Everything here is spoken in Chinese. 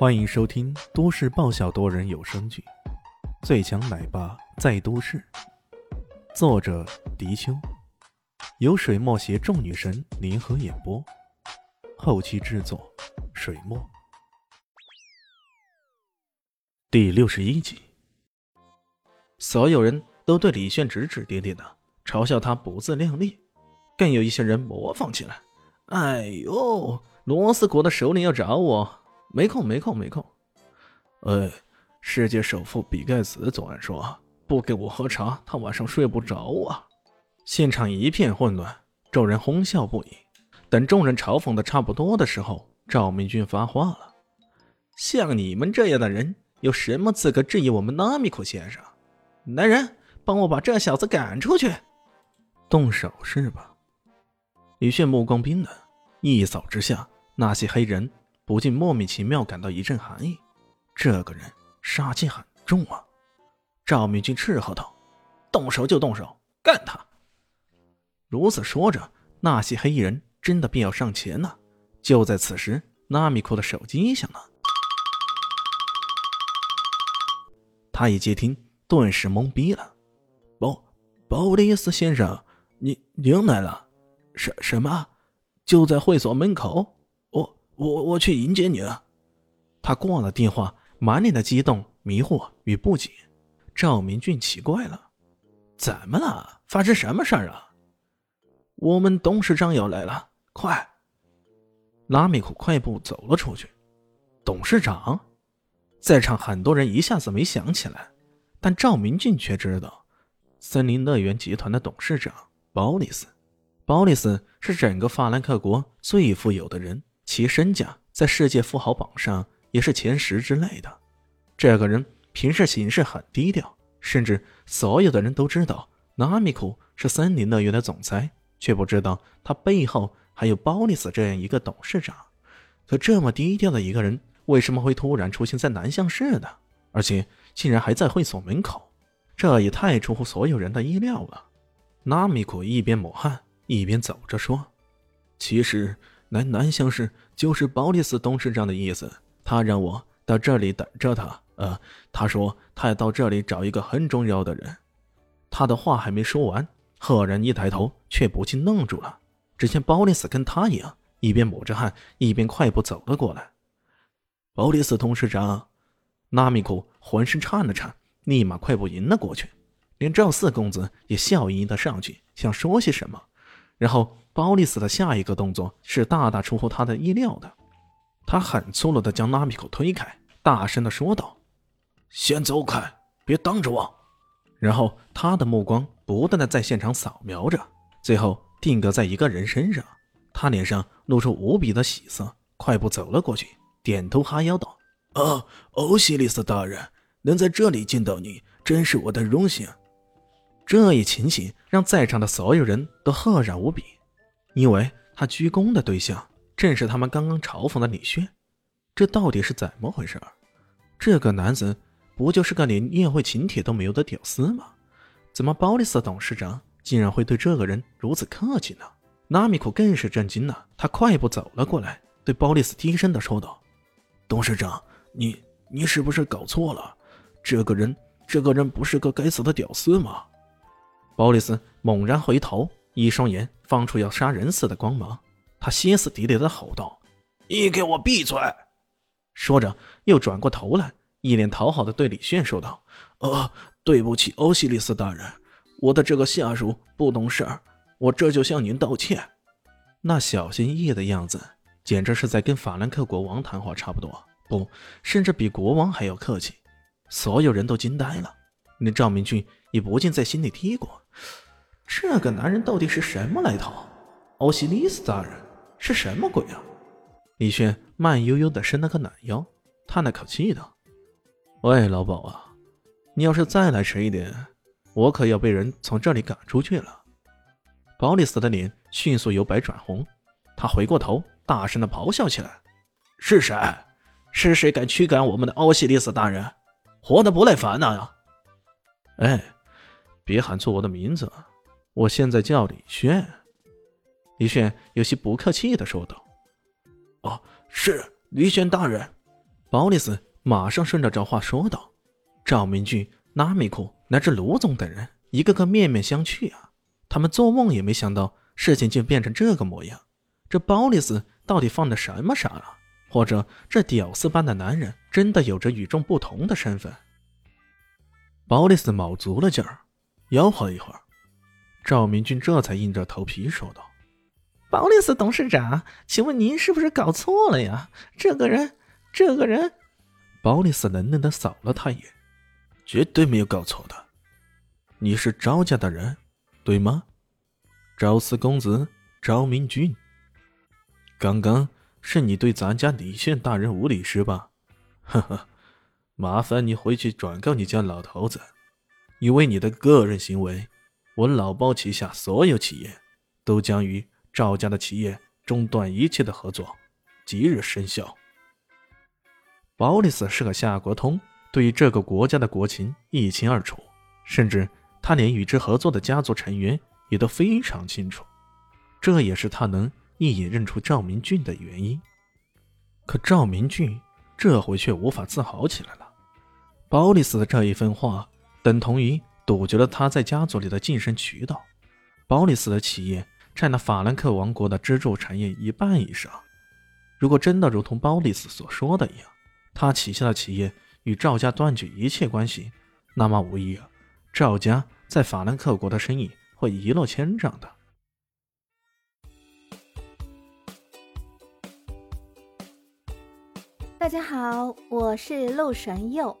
欢迎收听都市爆笑多人有声剧《最强奶爸在都市》，作者：迪秋，由水墨携众女神联合演播，后期制作：水墨。第六十一集，所有人都对李炫指指点点的，嘲笑他不自量力，更有一些人模仿起来：“哎呦，罗斯国的首领要找我。”没空，没空，没空。哎，世界首富比盖茨昨晚说不给我喝茶，他晚上睡不着啊！现场一片混乱，众人哄笑不已。等众人嘲讽的差不多的时候，赵明军发话了：“像你们这样的人，有什么资格质疑我们纳米库先生？来人，帮我把这小子赶出去！”动手是吧？李炫目光冰冷，一扫之下，那些黑人。不禁莫名其妙感到一阵寒意，这个人杀气很重啊！赵明军斥喝道：“动手就动手，干他！”如此说着，那些黑衣人真的便要上前了。就在此时，纳米库的手机响了，他一接听，顿时懵逼了：“鲍鲍里斯先生，你您来了？什什么？就在会所门口？”我我去迎接你了。他挂了电话，满脸的激动、迷惑与不解。赵明俊奇怪了：“怎么了？发生什么事儿啊？”我们董事长要来了，快！拉米库快步走了出去。董事长，在场很多人一下子没想起来，但赵明俊却知道，森林乐园集团的董事长鲍里斯。鲍里斯是整个法兰克国最富有的人。其身价在世界富豪榜上也是前十之类的。这个人平时行事很低调，甚至所有的人都知道纳米库是森林乐园的总裁，却不知道他背后还有鲍里斯这样一个董事长。可这么低调的一个人，为什么会突然出现在南向市呢？而且竟然还在会所门口，这也太出乎所有人的意料了。纳米库一边抹汗一边走着说：“其实。”南南乡市就是鲍里斯董事长的意思，他让我到这里等着他。呃，他说他要到这里找一个很重要的人。他的话还没说完，赫然一抬头，却不禁愣住了。只见鲍里斯跟他一样，一边抹着汗，一边快步走了过来。鲍里斯董事长，纳米库浑身颤了颤，立马快步迎了过去，连赵四公子也笑盈盈的上去，想说些什么，然后。鲍里斯的下一个动作是大大出乎他的意料的，他很粗鲁地将拉米口推开，大声地说道：“先走开，别挡着我。”然后他的目光不断地在现场扫描着，最后定格在一个人身上。他脸上露出无比的喜色，快步走了过去，点头哈腰道：“啊，欧西里斯大人，能在这里见到你，真是我的荣幸。”这一情形让在场的所有人都赫然无比。因为他鞠躬的对象正是他们刚刚嘲讽的李炫，这到底是怎么回事？这个男子不就是个连宴会请帖都没有的屌丝吗？怎么鲍里斯董事长竟然会对这个人如此客气呢？纳米库更是震惊了，他快步走了过来，对鲍里斯低声的说道：“董事长，你你是不是搞错了？这个人，这个人不是个该死的屌丝吗？”鲍里斯猛然回头。一双眼放出要杀人似的光芒，他歇斯底里的吼道：“你给我闭嘴！”说着，又转过头来，一脸讨好的对李炫说道：“呃，对不起，欧西里斯大人，我的这个下属不懂事儿，我这就向您道歉。”那小心翼翼的样子，简直是在跟法兰克国王谈话差不多，不，甚至比国王还要客气。所有人都惊呆了，连赵明俊也不禁在心里嘀咕。这个男人到底是什么来头？欧西里斯大人是什么鬼啊？李轩慢悠悠地伸了个懒腰，叹了口气道：“喂，老鸨啊，你要是再来迟一点，我可要被人从这里赶出去了。”保里斯的脸迅速由白转红，他回过头，大声地咆哮起来：“是谁？是谁敢驱赶我们的欧西里斯大人？活得不耐烦呐呀！”哎，别喊错我的名字。我现在叫李炫。李炫有些不客气的说道：“哦，是李炫大人。”鲍里斯马上顺着这话说道：“赵明俊、拉米库乃至卢总等人，一个个面面相觑啊！他们做梦也没想到事情竟变成这个模样。这鲍里斯到底犯了什么傻了？或者这屌丝般的男人真的有着与众不同的身份？”鲍里斯卯足了劲儿，吆喝一会儿，赵明俊这才硬着头皮说道：“鲍丽斯董事长，请问您是不是搞错了呀？这个人……”这个人，鲍里斯冷冷的扫了他一眼，绝对没有搞错的。你是赵家的人，对吗？赵四公子赵明俊。刚刚是你对咱家李县大人无礼是吧？呵呵，麻烦你回去转告你家老头子，因为你的个人行为，我老包旗下所有企业都将与赵家的企业中断一切的合作，即日生效。鲍里斯是个夏国通，对于这个国家的国情一清二楚，甚至他连与之合作的家族成员也都非常清楚，这也是他能一眼认出赵明俊的原因。可赵明俊这回却无法自豪起来了。鲍里斯的这一番话，等同于堵绝了他在家族里的晋升渠道。鲍里斯的企业占了法兰克王国的支柱产业一半以上，如果真的如同鲍里斯所说的一样，他旗下的企业与赵家断绝一切关系，那么无疑啊，赵家在法兰克国的生意会一落千丈的。大家好，我是陆神佑，